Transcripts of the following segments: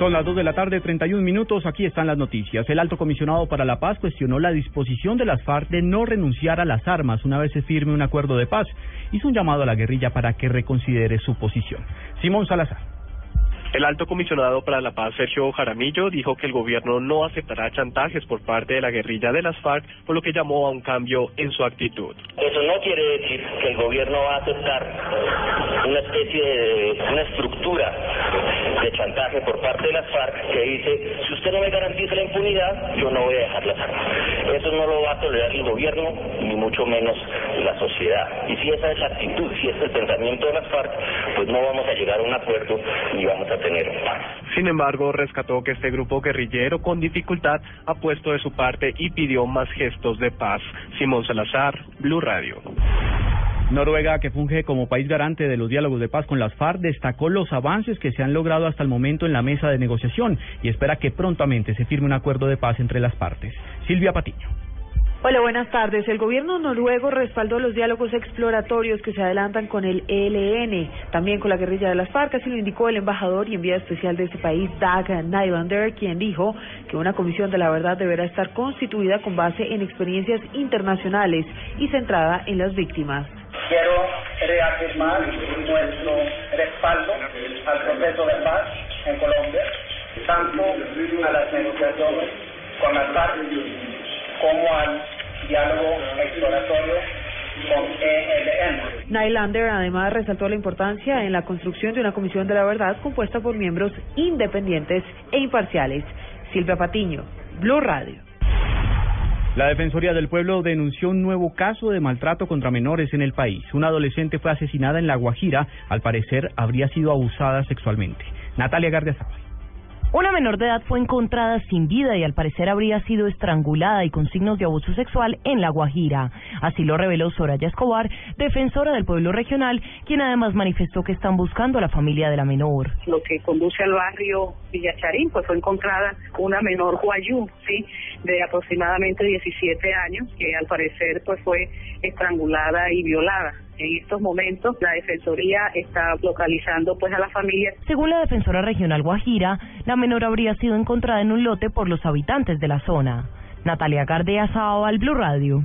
Son las 2 de la tarde, 31 minutos. Aquí están las noticias. El alto comisionado para la paz cuestionó la disposición de las FARC de no renunciar a las armas una vez se firme un acuerdo de paz. Hizo un llamado a la guerrilla para que reconsidere su posición. Simón Salazar. El alto comisionado para la paz, Sergio Jaramillo, dijo que el gobierno no aceptará chantajes por parte de la guerrilla de las FARC, por lo que llamó a un cambio en su actitud. Eso no quiere decir que el gobierno va a aceptar una especie de una estructura de chantaje por parte de las FARC que dice, si usted no me garantiza la impunidad, yo no voy a dejar las armas. Eso no lo va a tolerar el gobierno, ni mucho menos la sociedad. Y si esa es la actitud, si ese es el pensamiento de las FARC, pues no vamos a llegar a un acuerdo ni vamos a tener paz. Sin embargo, rescató que este grupo guerrillero con dificultad ha puesto de su parte y pidió más gestos de paz. Simón Salazar, Blue Radio. Noruega, que funge como país garante de los diálogos de paz con las FARC, destacó los avances que se han logrado hasta el momento en la mesa de negociación y espera que prontamente se firme un acuerdo de paz entre las partes. Silvia Patiño. Hola, buenas tardes. El gobierno noruego respaldó los diálogos exploratorios que se adelantan con el ELN, también con la guerrilla de las FARC, así lo indicó el embajador y enviado especial de este país, Dag Nylander, quien dijo que una comisión de la verdad deberá estar constituida con base en experiencias internacionales y centrada en las víctimas. Quiero reafirmar nuestro respaldo al proceso de paz en Colombia, tanto a las negociaciones con las FARC como al diálogo exploratorio con ELN. Nylander además resaltó la importancia en la construcción de una comisión de la verdad compuesta por miembros independientes e imparciales. Silvia Patiño, Blue Radio. La Defensoría del Pueblo denunció un nuevo caso de maltrato contra menores en el país. Una adolescente fue asesinada en La Guajira. Al parecer, habría sido abusada sexualmente. Natalia Gardiazabal. Una menor de edad fue encontrada sin vida y al parecer habría sido estrangulada y con signos de abuso sexual en La Guajira. Así lo reveló Soraya Escobar, defensora del pueblo regional, quien además manifestó que están buscando a la familia de la menor. Lo que conduce al barrio Villacharín, pues fue encontrada una menor guayú, sí, de aproximadamente 17 años, que al parecer pues fue estrangulada y violada. En estos momentos la Defensoría está localizando pues a la familia. Según la defensora regional Guajira, la menor habría sido encontrada en un lote por los habitantes de la zona. Natalia Gardea Sao al Blue Radio.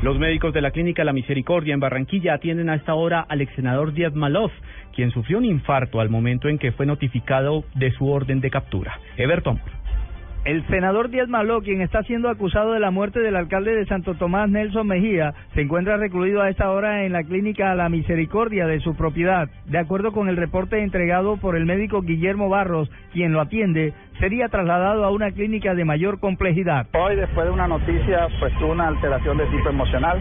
Los médicos de la Clínica La Misericordia en Barranquilla atienden a esta hora al ex senador Díaz Malof, quien sufrió un infarto al momento en que fue notificado de su orden de captura. Everton. El senador Díaz Maló, quien está siendo acusado de la muerte del alcalde de Santo Tomás, Nelson Mejía, se encuentra recluido a esta hora en la clínica La Misericordia de su propiedad. De acuerdo con el reporte entregado por el médico Guillermo Barros, quien lo atiende, sería trasladado a una clínica de mayor complejidad. Hoy, después de una noticia, pues tuvo una alteración de tipo emocional.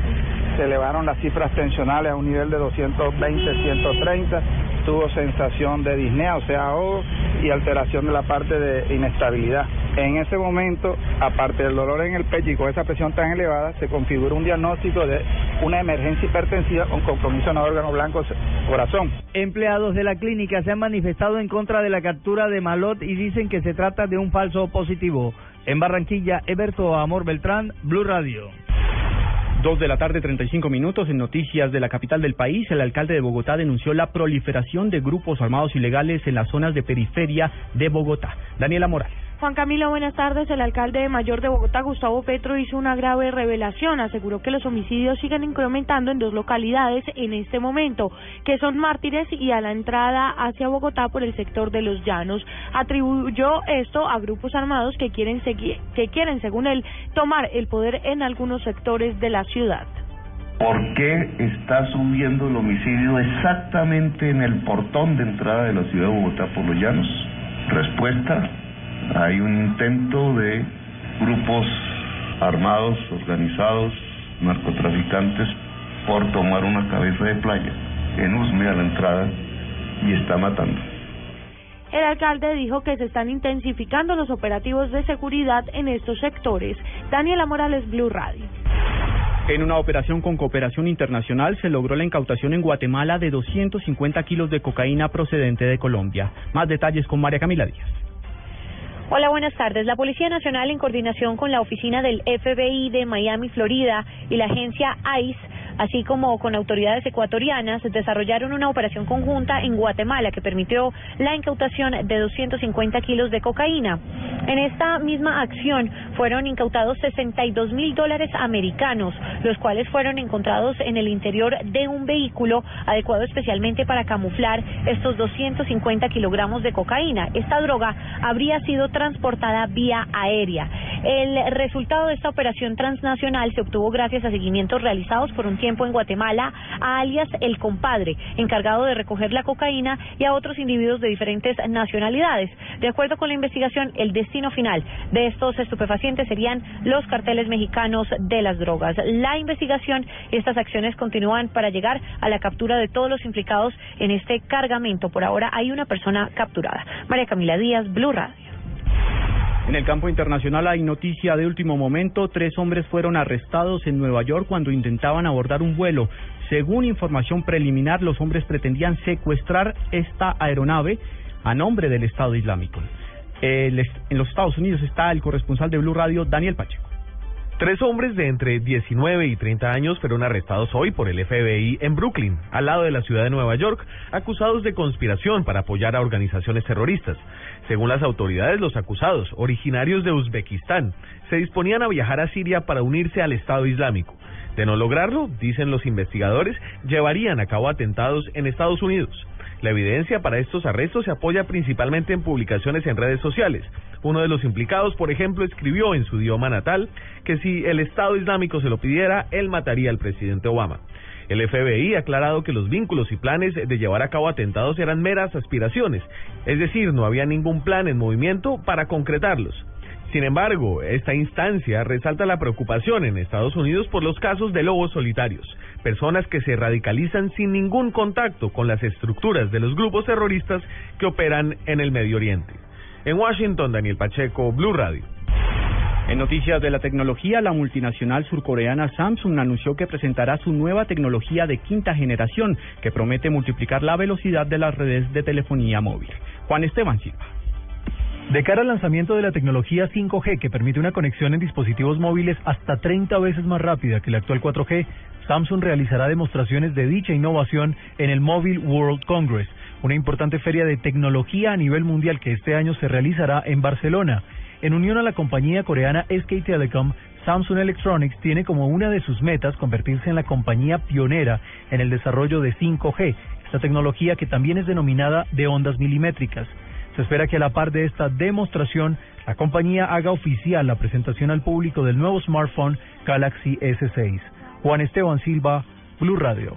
Se elevaron las cifras tensionales a un nivel de 220, 130. Tuvo sensación de disnea, o sea, ahogo y alteración de la parte de inestabilidad. En ese momento, aparte del dolor en el pecho y con esa presión tan elevada, se configura un diagnóstico de una emergencia hipertensiva con compromiso en órgano blanco corazón. Empleados de la clínica se han manifestado en contra de la captura de Malot y dicen que se trata de un falso positivo. En Barranquilla, Eberto Amor Beltrán, Blue Radio. Dos de la tarde, 35 minutos. En noticias de la capital del país, el alcalde de Bogotá denunció la proliferación de grupos armados ilegales en las zonas de periferia de Bogotá. Daniela Morales. Juan Camilo, buenas tardes. El alcalde mayor de Bogotá, Gustavo Petro, hizo una grave revelación. Aseguró que los homicidios siguen incrementando en dos localidades en este momento, que son Mártires y a la entrada hacia Bogotá por el sector de los Llanos. Atribuyó esto a grupos armados que quieren, seguir, que quieren, según él, tomar el poder en algunos sectores de la ciudad. ¿Por qué está subiendo el homicidio exactamente en el portón de entrada de la ciudad de Bogotá por los Llanos? Respuesta hay un intento de grupos armados, organizados, narcotraficantes, por tomar una cabeza de playa en Usme a la entrada y está matando. El alcalde dijo que se están intensificando los operativos de seguridad en estos sectores. Daniela Morales, Blue Radio. En una operación con cooperación internacional se logró la incautación en Guatemala de 250 kilos de cocaína procedente de Colombia. Más detalles con María Camila Díaz. Hola, buenas tardes. La Policía Nacional, en coordinación con la oficina del FBI de Miami, Florida, y la agencia ICE, así como con autoridades ecuatorianas, desarrollaron una operación conjunta en Guatemala que permitió la incautación de 250 kilos de cocaína. En esta misma acción fueron incautados 62 mil dólares americanos, los cuales fueron encontrados en el interior de un vehículo adecuado especialmente para camuflar estos 250 kilogramos de cocaína. Esta droga habría sido transportada vía aérea. El resultado de esta operación transnacional se obtuvo gracias a seguimientos realizados por un tiempo en Guatemala a alias El Compadre, encargado de recoger la cocaína y a otros individuos de diferentes nacionalidades. De acuerdo con la investigación, el destino final de estos estupefacientes serían los carteles mexicanos de las drogas. La investigación y estas acciones continúan para llegar a la captura de todos los implicados en este cargamento. Por ahora hay una persona capturada. María Camila Díaz, Blue Radio. En el campo internacional hay noticia de último momento. Tres hombres fueron arrestados en Nueva York cuando intentaban abordar un vuelo. Según información preliminar, los hombres pretendían secuestrar esta aeronave a nombre del Estado Islámico. En los Estados Unidos está el corresponsal de Blue Radio, Daniel Pacheco. Tres hombres de entre 19 y 30 años fueron arrestados hoy por el FBI en Brooklyn, al lado de la ciudad de Nueva York, acusados de conspiración para apoyar a organizaciones terroristas. Según las autoridades, los acusados, originarios de Uzbekistán, se disponían a viajar a Siria para unirse al Estado Islámico. De no lograrlo, dicen los investigadores, llevarían a cabo atentados en Estados Unidos. La evidencia para estos arrestos se apoya principalmente en publicaciones en redes sociales. Uno de los implicados, por ejemplo, escribió en su idioma natal que si el Estado Islámico se lo pidiera, él mataría al presidente Obama. El FBI ha aclarado que los vínculos y planes de llevar a cabo atentados eran meras aspiraciones, es decir, no había ningún plan en movimiento para concretarlos. Sin embargo, esta instancia resalta la preocupación en Estados Unidos por los casos de lobos solitarios, personas que se radicalizan sin ningún contacto con las estructuras de los grupos terroristas que operan en el Medio Oriente. En Washington, Daniel Pacheco, Blue Radio. En noticias de la tecnología, la multinacional surcoreana Samsung anunció que presentará su nueva tecnología de quinta generación que promete multiplicar la velocidad de las redes de telefonía móvil. Juan Esteban Silva. De cara al lanzamiento de la tecnología 5G que permite una conexión en dispositivos móviles hasta 30 veces más rápida que la actual 4G, Samsung realizará demostraciones de dicha innovación en el Mobile World Congress, una importante feria de tecnología a nivel mundial que este año se realizará en Barcelona. En unión a la compañía coreana SK Telecom, Samsung Electronics tiene como una de sus metas convertirse en la compañía pionera en el desarrollo de 5G, esta tecnología que también es denominada de ondas milimétricas. Se espera que a la par de esta demostración, la compañía haga oficial la presentación al público del nuevo smartphone Galaxy S6. Juan Esteban Silva, Blue Radio.